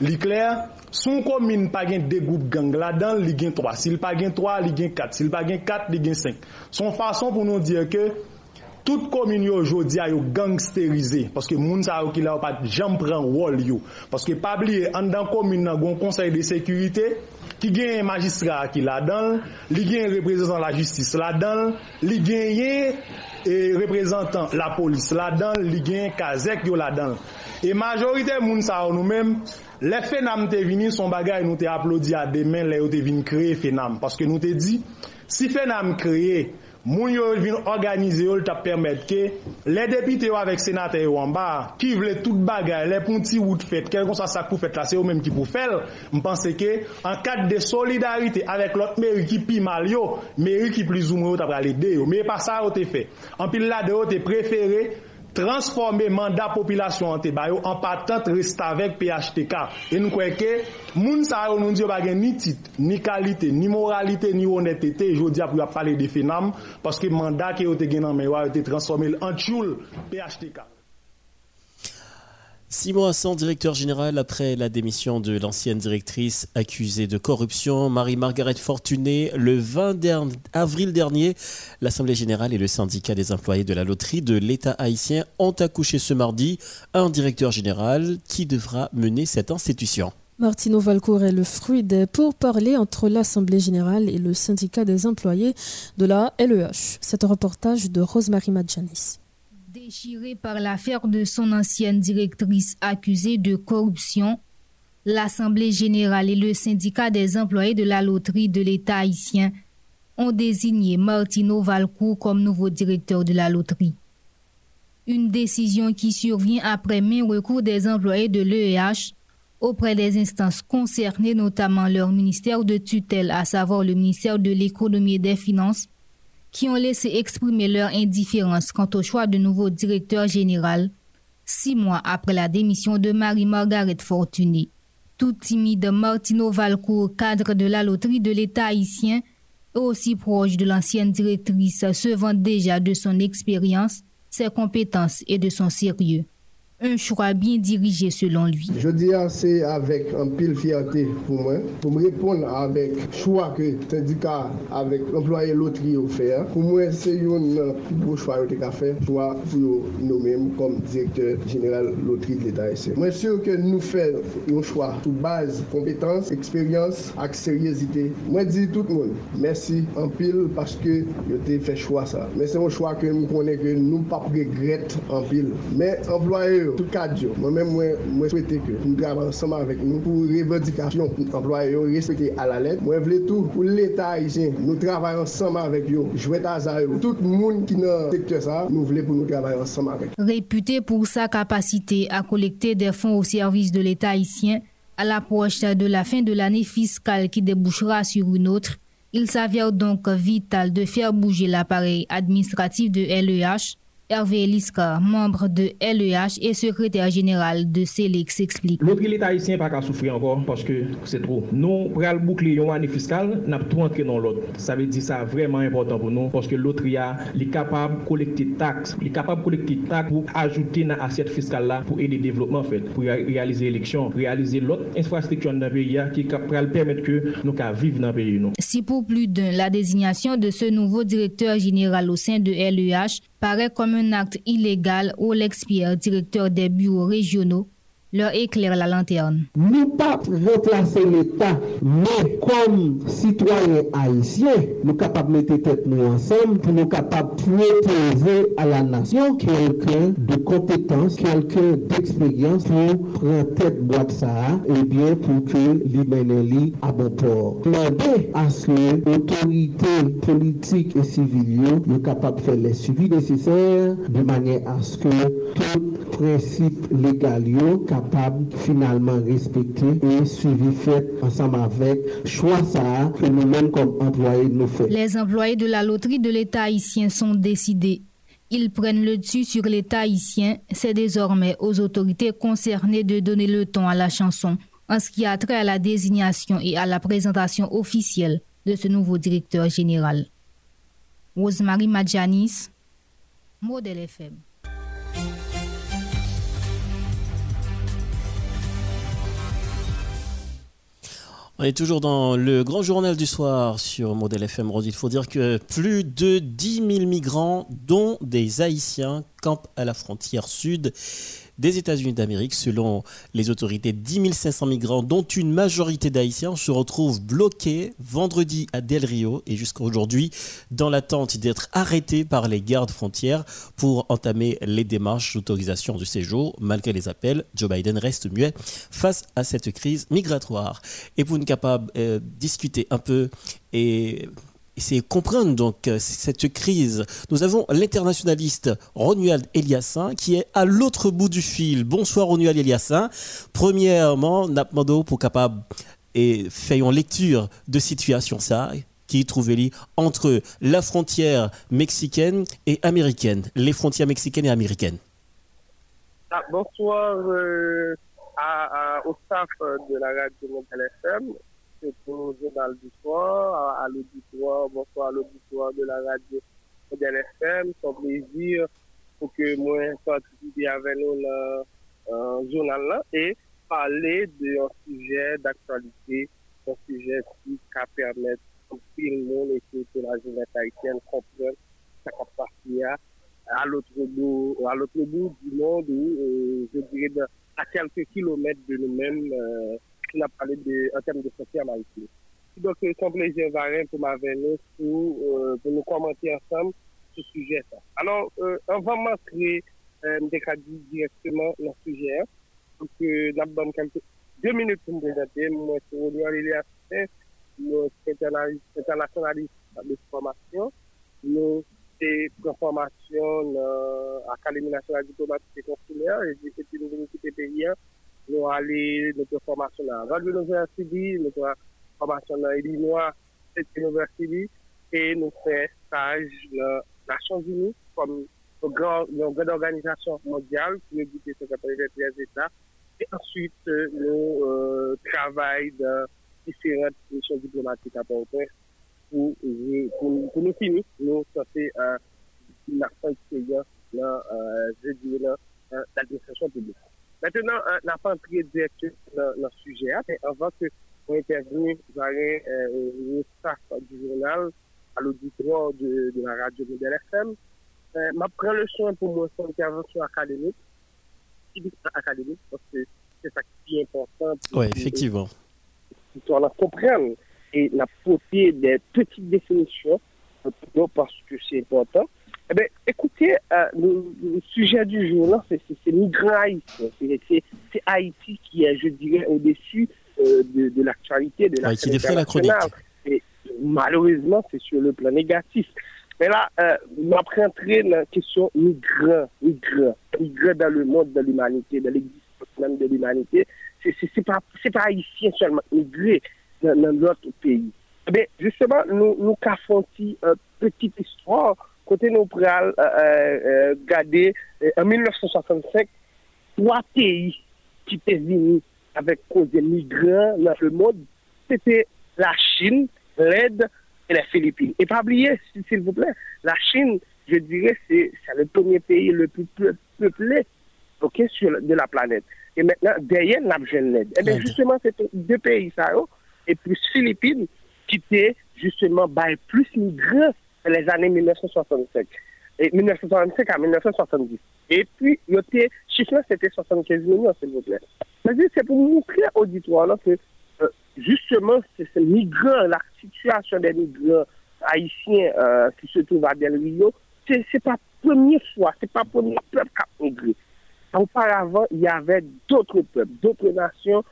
li kler, son komin pa gen de goup gang la dan, li gen 3. Sil pa gen 3, li gen 4. Sil pa gen 4, li gen 5. Son fason pou nou dire ke, tout komin yo jodi a yo gangsterize. Paske moun sa yo ki la yo pat jam pran wol yo. Paske pa bli an dan komin nan gon konsey de sekurite, ki gen magistra ki la dan, li gen reprezentant la justis la dan, li gen ye e, reprezentant la polis la dan, li gen kazek yo la dan. E majorite moun sa ou nou menm, le fenam te vini son bagay nou te aplodi a demen le yo te vini kreye fenam. Paske nou te di, si fenam kreye, moun yo vin organize yo l tap permet ke, le depite yo avek senate yo anba, ki vle tout bagay, le pon ti wout fet, kel kon sa sak pou fet la, se yo menm ki pou fel, mpense ke, an kat de solidarite avek lot meri ki pi mal yo, meri ki pli zoum yo tap pralide yo, me pa sa yo te fe. An pil la de yo te prefere, transforme manda populasyon an te bayo an patant resta vek PHTK. E nou kweke, moun sa yo nou diyo bagen ni tit, ni kalite, ni moralite, ni honetete, jodi ap wap pale de fenam, paske manda ki yo te genan menwa yo te transforme an tchoul PHTK. Six mois sans directeur général après la démission de l'ancienne directrice accusée de corruption, Marie-Margaret Fortuné, le 20 avril dernier, l'Assemblée générale et le syndicat des employés de la loterie de l'État haïtien ont accouché ce mardi un directeur général qui devra mener cette institution. Martino Valcourt est le fruit des pourparlers entre l'Assemblée générale et le syndicat des employés de la LEH. C'est un reportage de Rosemary Madjanis. Déchiré par l'affaire de son ancienne directrice accusée de corruption, l'Assemblée générale et le syndicat des employés de la loterie de l'État haïtien ont désigné Martino Valcourt comme nouveau directeur de la loterie. Une décision qui survient après main recours des employés de l'EEH auprès des instances concernées, notamment leur ministère de tutelle, à savoir le ministère de l'économie et des finances, qui ont laissé exprimer leur indifférence quant au choix de nouveau directeur général, six mois après la démission de Marie-Margaret Fortuné. Tout timide Martino Valcourt, cadre de la loterie de l'État haïtien, aussi proche de l'ancienne directrice, se vante déjà de son expérience, ses compétences et de son sérieux. Un choix bien dirigé selon lui. Je dis c'est avec un pile fierté pour moi, pour me répondre avec choix que le syndicat avec l'employé loterie ont fait. Pour moi, c'est un beau choix que a fait, choix pour nous-mêmes comme directeur général loterie de l'État. Moi, sûr que nous faisons un choix sous base compétence, expérience et sérieuxité. Moi, je dis tout le monde, merci en pile parce que vous avez fait choix ça. Mais c'est un choix que nous connaissons que nous ne pas regretter en pile. Mais employé tout cadre moi-même moi moi souhaiter que nous travaillons ensemble avec nous pour revendication employés respecter à la lettre. Moi voulais tout pour l'état haïtien. Nous travaillons ensemble avec eux jouer hasard tout le monde qui dans secteur ça nous voulons pour nous travailler ensemble avec. Réputé pour sa capacité à collecter des fonds au service de l'état haïtien à l'approche de la fin de l'année fiscale qui débouchera sur une autre il s'avère donc vital de faire bouger l'appareil administratif de LEH Hervé Eliska, membre de LEH et secrétaire général de CELEX, explique. L'autre haïtien pas qu'à souffrir encore parce que c'est trop. Nous, pour le boucler une année fiscale, n'a tout entré dans l'autre. Ça veut dire ça vraiment important pour nous parce que l'autre est capable de collecter taxes, il est capable de collecter taxes pour ajouter dans l'assiette fiscale là pour aider le développement fait, pour réaliser l'élection, réaliser l'autre infrastructure dans le pays qui va permettre que nous vivre dans le pays. Si pour plus d'un, la désignation de ce nouveau directeur général au sein de LEH paraît comme un acte illégal ou l'expire directeur des bureaux régionaux leur éclaire la lanterne. Nous pas remplacer l'État, mais comme citoyens haïtiens, nous capables de mettre tête nous ensemble pour nous capables de proposer à la nation quelqu'un de compétence, quelqu'un d'expérience pour prendre tête boîte ça et bien pour que l'humanité à bon port. Demander à ce que l'autorité politique et civile nous capables de faire les suivis nécessaires de manière à ce que tout principe légal capable Les employés de la loterie de l'État haïtien sont décidés. Ils prennent le dessus sur l'État haïtien. C'est désormais aux autorités concernées de donner le ton à la chanson en ce qui a trait à la désignation et à la présentation officielle de ce nouveau directeur général. Rosemary Madjanis, Modèle FM. On est toujours dans le grand journal du soir sur Modèle FM Rose. Il faut dire que plus de 10 000 migrants, dont des Haïtiens, campent à la frontière sud des États-Unis d'Amérique. Selon les autorités, 10 500 migrants, dont une majorité d'Haïtiens, se retrouvent bloqués vendredi à Del Rio et jusqu'à aujourd'hui dans l'attente d'être arrêtés par les gardes frontières pour entamer les démarches d'autorisation de séjour. Malgré les appels, Joe Biden reste muet face à cette crise migratoire. Et pour nous capable euh, discuter un peu et c'est comprendre donc euh, cette crise. Nous avons l'internationaliste Romuald Eliassin qui est à l'autre bout du fil. Bonsoir Romuald Eliassin. Premièrement, Napmando pour capable et faisons lecture de situation ça qui trouve entre la frontière mexicaine et américaine, les frontières mexicaines et américaines. Ah, bonsoir euh, au staff de la radio Mondial FM le journal du soir, à, l'auditoire, bonsoir à l'auditoire de la radio Modèle FM. Un plaisir pour que moi participe avec nous dans le journal et parler d'un sujet d'actualité, un sujet qui à tout le monde et que la jeunesse haïtienne comprenne sa capacité à l'autre bout, à l'autre bout du monde ou, euh, je dirais, à quelques kilomètres de nous-mêmes. Euh, on a parlé de, en termes de en Haïti. Donc, c'est un plaisir varié pour m'avenir pour, euh, pour nous commenter ensemble ce sujet. -là. Alors, euh, on va m'entrer euh, directement ce sujet. Donc, euh, nous quelques deux minutes pour me présenter. Moi, c'est Olivier Lilia nous internationaliste de formation. Nous, une formation à l'Académie nationale diplomatique et consulaire et puis nous quitter pays nous allons notre formation à Radio University, notre formation à Illinois University, et nous faisons stage dans les Nations Unies comme une grande, organisation mondiale qui que c'est des États. Et ensuite, nous euh, travaillons dans différentes missions diplomatiques à port pour, nous finir. Nous, fait euh, une expérience dans, euh, je l'administration publique. Maintenant, on n'a pas entré directement dans le sujet, mais avant que intervenu, j'aurais le staff du journal à l'auditoire de, de, la radio Modèle FM. Euh, je prends le soin pour moi son intervention académique, académique, parce que c'est ça qui est important. Oui, effectivement. Pour qu'on comprenne et la portée des petites définitions, parce que c'est important. Eh bien, écoutez, euh, le, sujet du jour, c'est migrants haïtiens. C'est Haïti qui est, je dirais, au-dessus euh, de, de l'actualité, de la ouais, la chronique. Et malheureusement, c'est sur le plan négatif. Mais là, euh, après entrer dans la question migrants, migrants, migrants dans le monde de l'humanité, dans l'existence même de l'humanité. C'est pas, pas haïtien seulement, migrés dans, dans d'autres pays. Eh bien, justement, nous, nous caffons une petite histoire côté nous prenons euh, euh, garder euh, en 1965 trois pays qui étaient venus avec cause des migrants dans le monde, c'était la Chine, l'Inde et les Philippines. Et pas oublier, s'il vous plaît, la Chine, je dirais, c'est le premier pays le plus peuplé sur, de la planète. Et maintenant, derrière, la l'Inde. Et bien justement, c'est deux pays, ça, et plus Philippines, qui étaient justement bah, plus migrants les années 1965. Et 1965 à 1970. Et puis, le chiffre c'était 75 millions, s'il vous plaît. C'est pour montrer à l'auditoire que, euh, justement, c'est ces migrants, la situation des migrants haïtiens euh, qui se trouvent à Del Rio, c'est pas la première fois, c'est pas le premier peuple qui a migré. Auparavant, il y avait d'autres peuples, d'autres nations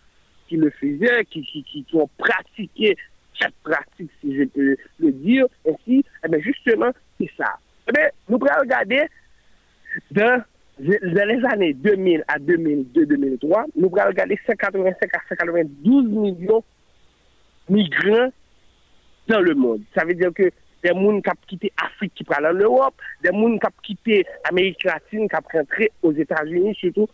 qui le faisaient, qui, qui, qui ont pratiqué cette pratique, si je peux le dire ainsi, eh justement, c'est ça. Eh nous pourrons regarder dans, les années 2000 à 2002-2003, nous pourrons regarder 185 à 192 millions de migrants dans le monde. Ça veut dire que des gens qui ont quitté l'Afrique qui parlent en Europe, des gens qui ont quitté l'Amérique latine qui ont rentré aux États-Unis, surtout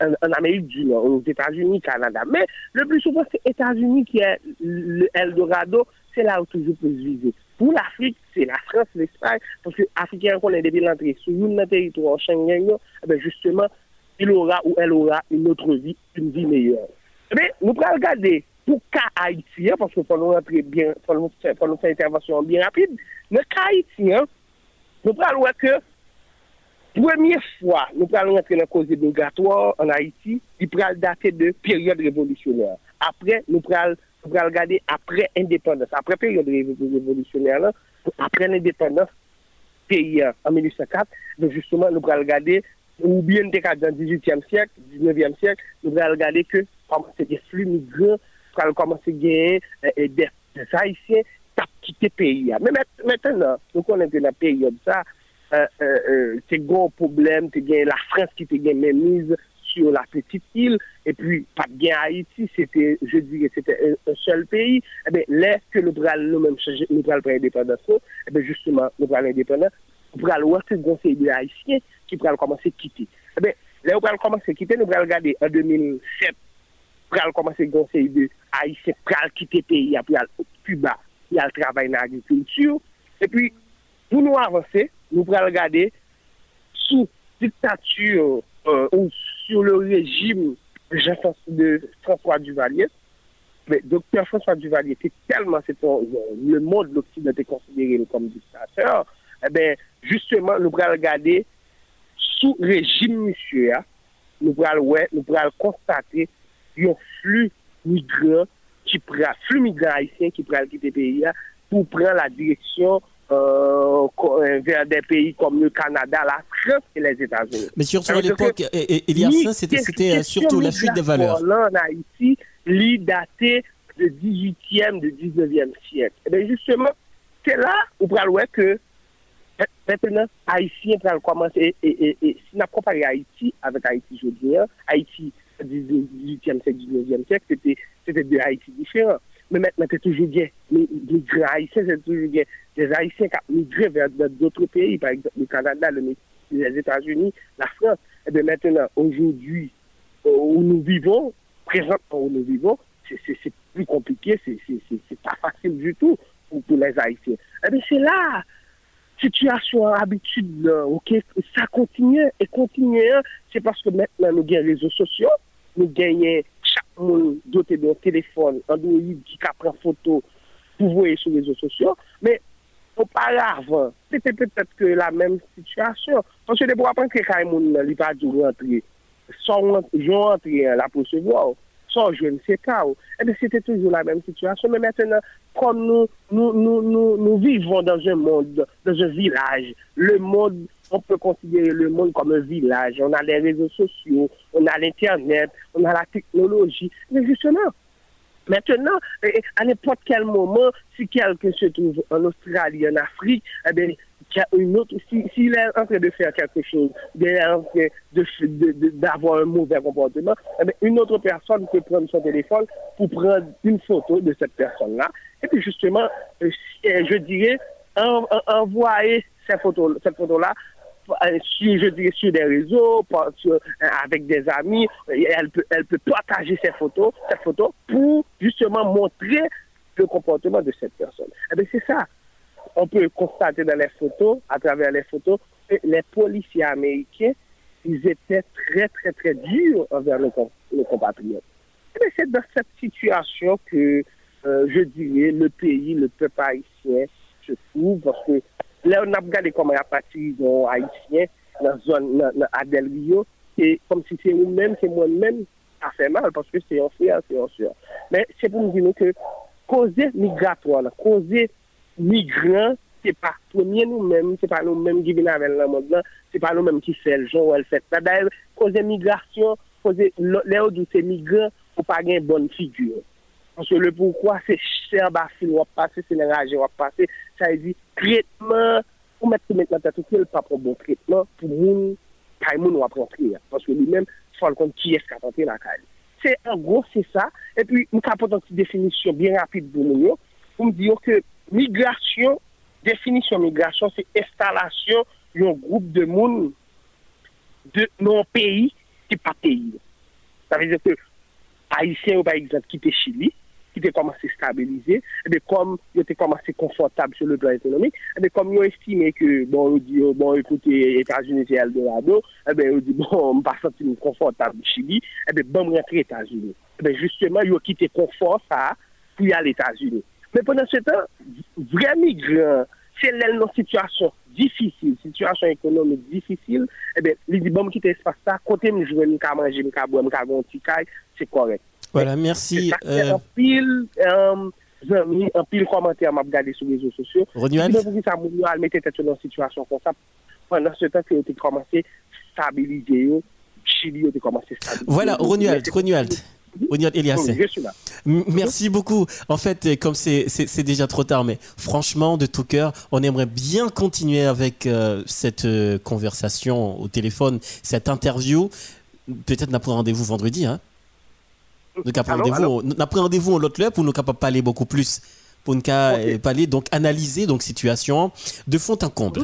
en, Amérique du Nord, aux États-Unis, Canada. Mais le plus souvent, c'est États-Unis qui est le Eldorado, c'est là où toujours peut se viser. Pour l'Afrique, c'est la France, l'Espagne, parce que l'Africain, quand on est depuis l'entrée sur un territoire Schengen, eh justement, il aura ou elle aura une autre vie, une vie meilleure. Mais nous pouvons regarder pour cas haïtien, parce qu'il faut nous rentrer bien, faut nous faire, faut nous faire intervention bien rapide. Le cas haïtien, nous pouvons voir que Première fois, nous allons entrer dans la cause migratoire en Haïti, il pourra dater de période révolutionnaire. Après, nous allons regarder après indépendance, après période révolutionnaire, après l'indépendance pays en 1804, justement, nous allons regarder, ou bien dans le 18e siècle, 19e siècle, nous allons regarder que comment c'est des flux migrants, comment c'est gagner euh, des, Haïtiens qui ont quitté le pays. Mais maintenant, nous connaissons la euh, euh, te gros problème, te gen la France qui te gen sur la petite île, et puis pas bien Haïti, c'était, je dirais, c'était un, seul pays, eh bien, là que nous prenons nous-mêmes nous prenons l'indépendance, eh bien, justement, nous prenons l'indépendance, nous prenons voir ce conseil de haïtien qui pourra commencer à quitter. Eh bien, là, nous prenons commencer à quitter, nous prenons regarder en 2007, nous prenons commencer le conseil de haïtien, pour quitter le pays, après, Cuba, il y a le travail dans l'agriculture, et puis, pour nous avancer, nous pourrons regarder sous dictature euh, ou sur le régime de François Duvalier. Mais docteur François Duvalier était tellement, c'est le monde occidental considéré comme dictateur, eh bien, justement, nous pourrons regarder sous régime monsieur, hein. nous pourrons ouais, constater un flux migrant qui prend, flux migrant haïtien qui prend quitter le pays hein, pour prendre la direction vers des pays comme le Canada, la France et les États-Unis. Mais surtout à l'époque, Elias, c'était euh, surtout la fuite des valeurs. Là, en Haïti, l'île daté du 18e, du 19e siècle. Et eh bien justement, c'est là où on voir que maintenant, Haïtien va commencer, et, et, si on a comparé Haïti avec Haïti aujourd'hui, hein, Haïti du 18e siècle, 19e siècle, c'était deux Haïti différents. Mais maintenant, c'est toujours bien. Les, les Haïtiens, c'est toujours bien. Les Haïtiens qui ont migré vers d'autres pays, par exemple le Canada, les États-Unis, la France. Et eh bien maintenant, aujourd'hui, où nous vivons, présentement où nous vivons, c'est plus compliqué, c'est pas facile du tout pour, les Haïtiens. Et eh bien c'est là, situation, habitude, ok, ça continue et continue, c'est parce que maintenant nous gagnons les réseaux sociaux, nous gagnons doté d'un téléphone, Android qui prend photo pour voir sur les réseaux sociaux, mais auparavant, c'était peut-être la même situation. Parce que les pour apprendre que les gens ne pas dû rentrer, sans rentrer la recevoir, sans je ne sais pas. C'était toujours la même situation. Mais maintenant, comme nous vivons dans un monde, dans un village, le monde on peut considérer le monde comme un village. On a les réseaux sociaux, on a l'Internet, on a la technologie. Mais justement, maintenant, à n'importe quel moment, si quelqu'un se trouve en Australie, en Afrique, eh bien, une autre, s'il est en train de faire quelque chose, d'avoir un mauvais comportement, eh une autre personne peut prendre son téléphone pour prendre une photo de cette personne-là. Et puis justement, euh, je dirais, envoyer cette photo-là euh, sur, je dirais, sur des réseaux, euh, avec des amis, elle peut, elle peut partager ces photos, cette photo pour justement montrer le comportement de cette personne. Eh bien, c'est ça. On peut constater dans les photos, à travers les photos, que les policiers américains, ils étaient très, très, très durs envers nos, compatriotes. Eh c'est dans cette situation que, euh, je dirais, le pays, le peuple haïtien se trouve, parce que Lè ou nap gade koman apati yon Haitien nan zon nan Adel Rio, e kom si se yon men, se mwen men, a fe mal, paske se yon fè, se yon fè. Men, se pou mou di nou ke koze migratwa la, koze migran, se pa premier nou men, se pa nou men givina ven la mod lan, se pa nou men ki fè, joun wèl fè. Da daye, koze migrasyon, koze lè ou doutè migran, ou pa gen bon figyur. Anse le poukwa se cher ba fil wap pase, se nè raje wap pase, sa yi di tretman pou met se met nan tatou ki el pa pou bon tretman pou moun kay e moun wap rentre ya. Paske li men fol kon ki es ka tante la kay. Se en gros se sa, epi mou ka potan ti definisyon bien rapide pou moun yo, pou m diyo ke migrasyon, definisyon migrasyon se instalasyon yon group de moun de non peyi ki pa peyi. Sa veze ke Haitien ou par exemple ki te Chili, qui était commencé à stabiliser, et comme il était commencé confortable sur le plan économique, et comme ils ont estimé que, bon, dit, bon, écoutez, États-Unis, c'est Eldorado, et bien, ils dit, bon, on ne pas sentir confortable Chili, et bien, bon, rentrer aux États-Unis. Et justement, ils ont quitté confort, pour y aller aux États-Unis. Mais pendant ce temps, vrais migrants, c'est une situation difficile, situation économique difficile, eh bien, ils disent, bon, quitter l'espace ça, côté, je vais me manger, me boire, me c'est correct. Voilà, merci. Euh... Un pile, euh, un pile commentaire m'a regardé sur les réseaux sociaux. Je vous ça m'a mettait tête dans une situation comme ça. Pendant ce temps que tu commencé à stabiliser, Chili a commencé à stabiliser. Voilà, Ronuald, Ronuald. Ronuald Elias. Merci beaucoup. En fait, comme c'est déjà trop tard, mais franchement, de tout cœur, on aimerait bien continuer avec euh, cette euh, conversation au téléphone, cette interview. Peut-être n'a pas rendez-vous vendredi, hein nous avons rendez-vous l'autre heure pour nous capable parler beaucoup plus pour nous parler donc analyser donc situation de fond en comble.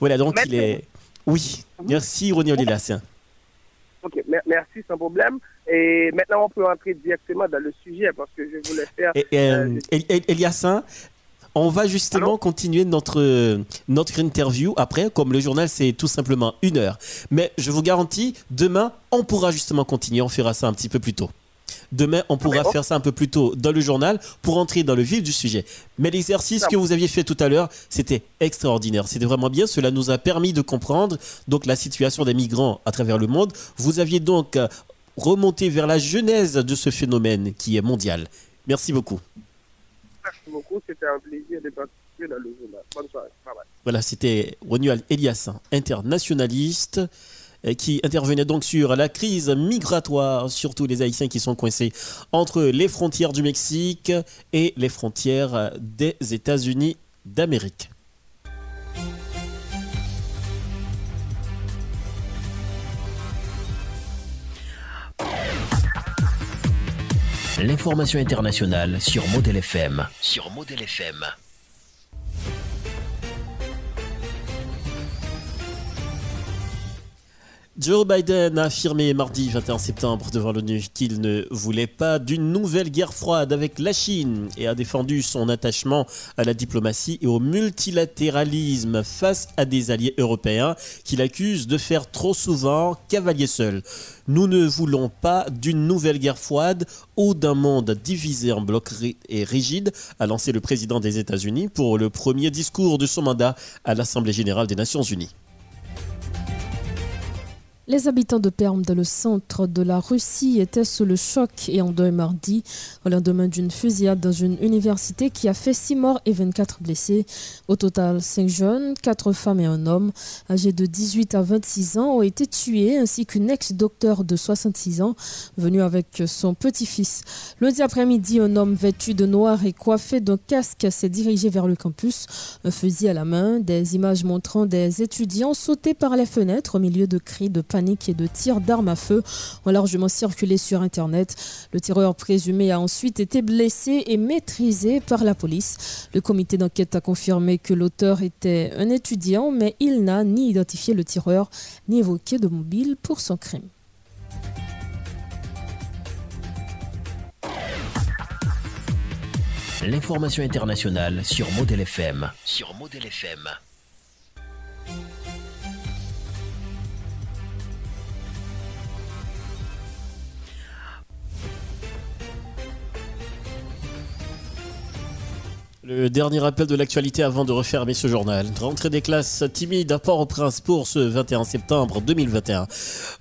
Voilà donc il est oui merci René Olilas. Ok merci sans problème et maintenant on peut entrer directement dans le sujet parce que je voulais faire. Et, euh, euh on va justement continuer notre, notre interview après, comme le journal c'est tout simplement une heure. Mais je vous garantis, demain, on pourra justement continuer, on fera ça un petit peu plus tôt. Demain, on pourra faire ça un peu plus tôt dans le journal pour entrer dans le vif du sujet. Mais l'exercice que vous aviez fait tout à l'heure, c'était extraordinaire. C'était vraiment bien. Cela nous a permis de comprendre donc la situation des migrants à travers le monde. Vous aviez donc euh, remonté vers la genèse de ce phénomène qui est mondial. Merci beaucoup. Merci beaucoup. C'était un plaisir de participer dans le journal. Bonne soirée. Voilà, c'était Ronual Eliassin, internationaliste, euh, qui intervenait donc sur la crise migratoire, surtout les Haïtiens qui sont coincés entre les frontières du Mexique et les frontières des États-Unis d'Amérique. L'information internationale sur Model FM. Sur Model FM. Joe Biden a affirmé mardi 21 septembre devant l'ONU qu'il ne voulait pas d'une nouvelle guerre froide avec la Chine et a défendu son attachement à la diplomatie et au multilatéralisme face à des alliés européens qu'il accuse de faire trop souvent cavalier seul. Nous ne voulons pas d'une nouvelle guerre froide ou d'un monde divisé en blocs et rigides, a lancé le président des États-Unis pour le premier discours de son mandat à l'Assemblée générale des Nations unies. Les habitants de Perm, dans le centre de la Russie, étaient sous le choc et en deuil mardi au lendemain d'une fusillade dans une université qui a fait 6 morts et 24 blessés. Au total, 5 jeunes, 4 femmes et un homme âgés de 18 à 26 ans ont été tués, ainsi qu'une ex-docteur de 66 ans venue avec son petit-fils. Lundi après-midi, un homme vêtu de noir et coiffé d'un casque s'est dirigé vers le campus, un fusil à la main, des images montrant des étudiants sauter par les fenêtres au milieu de cris de panique et de tirs d'armes à feu ont largement circulé sur Internet. Le tireur présumé a ensuite été blessé et maîtrisé par la police. Le comité d'enquête a confirmé que l'auteur était un étudiant, mais il n'a ni identifié le tireur, ni évoqué de mobile pour son crime. L'information internationale sur Model FM. Sur Model FM. Le dernier rappel de l'actualité avant de refermer ce journal. Rentrée des classes timides à Port-au-Prince pour ce 21 septembre 2021.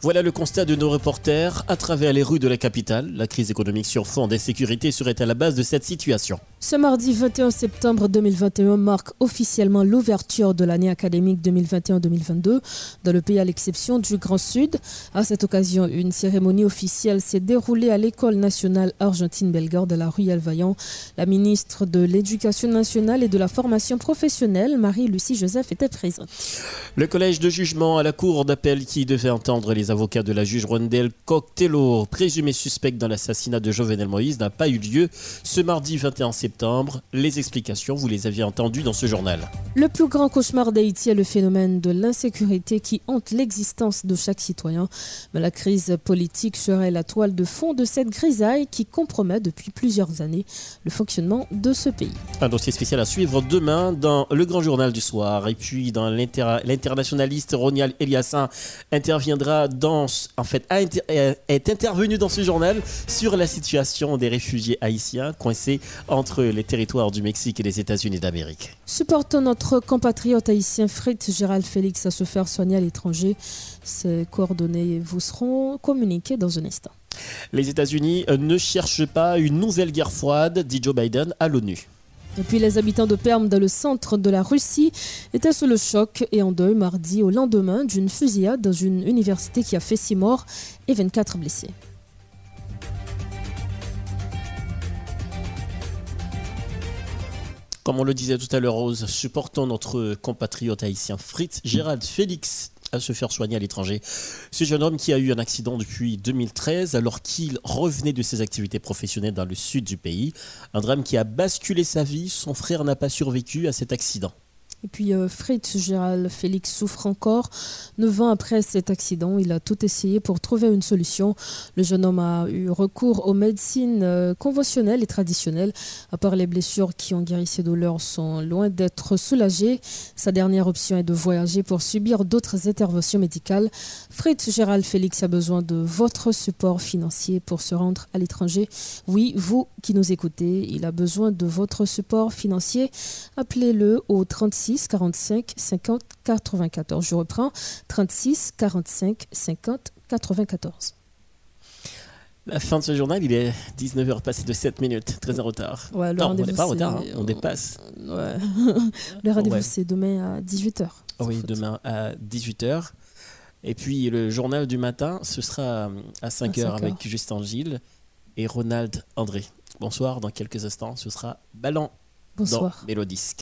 Voilà le constat de nos reporters à travers les rues de la capitale. La crise économique sur fond d'insécurité serait à la base de cette situation. Ce mardi 21 septembre 2021 marque officiellement l'ouverture de l'année académique 2021-2022 dans le pays à l'exception du Grand Sud. À cette occasion, une cérémonie officielle s'est déroulée à l'École nationale Argentine-Bellegarde de la rue Vaillant. La ministre de l'Éducation nationale et de la formation professionnelle, Marie-Lucie Joseph, était présente. Le collège de jugement à la cour d'appel qui devait entendre les avocats de la juge Rondel Coctello, présumé suspect dans l'assassinat de Jovenel Moïse, n'a pas eu lieu ce mardi 21 septembre les explications, vous les aviez entendues dans ce journal. Le plus grand cauchemar d'Haïti est le phénomène de l'insécurité qui hante l'existence de chaque citoyen. Mais la crise politique serait la toile de fond de cette grisaille qui compromet depuis plusieurs années le fonctionnement de ce pays. Un dossier spécial à suivre demain dans le grand journal du soir. Et puis dans l'internationaliste Ronial Eliassin interviendra dans, en fait, est intervenu dans ce journal sur la situation des réfugiés haïtiens coincés entre les territoires du Mexique et des États-Unis d'Amérique. Supportons notre compatriote haïtien Fritz Gérald Félix à se faire soigner à l'étranger. Ces coordonnées vous seront communiquées dans un instant. Les États-Unis ne cherchent pas une nouvelle guerre froide, dit Joe Biden à l'ONU. Et puis les habitants de Perm, dans le centre de la Russie, étaient sous le choc et en deuil mardi au lendemain d'une fusillade dans une université qui a fait 6 morts et 24 blessés. Comme on le disait tout à l'heure, Rose, supportons notre compatriote haïtien Fritz Gérald Félix à se faire soigner à l'étranger. Ce jeune homme qui a eu un accident depuis 2013 alors qu'il revenait de ses activités professionnelles dans le sud du pays. Un drame qui a basculé sa vie. Son frère n'a pas survécu à cet accident. Et puis euh, Fritz Gérald Félix souffre encore. Neuf ans après cet accident, il a tout essayé pour trouver une solution. Le jeune homme a eu recours aux médecines euh, conventionnelles et traditionnelles. À part les blessures qui ont guéri ses douleurs sont loin d'être soulagées. Sa dernière option est de voyager pour subir d'autres interventions médicales. Fritz Gérald Félix a besoin de votre support financier pour se rendre à l'étranger. Oui, vous qui nous écoutez, il a besoin de votre support financier. Appelez-le au 36 45 50 94. Je reprends 36 45 50 94. La fin de ce journal, il est 19h passé de 7 minutes, très en retard. Ouais, non, on n'est pas en retard, hein. on dépasse. Ouais. le rendez-vous, c'est demain à 18h. Oui, demain à 18h. Et puis le journal du matin, ce sera à 5h, avec Justin Gilles et Ronald André. Bonsoir, dans quelques instants, ce sera Ballon Bonsoir. dans Mélodisque.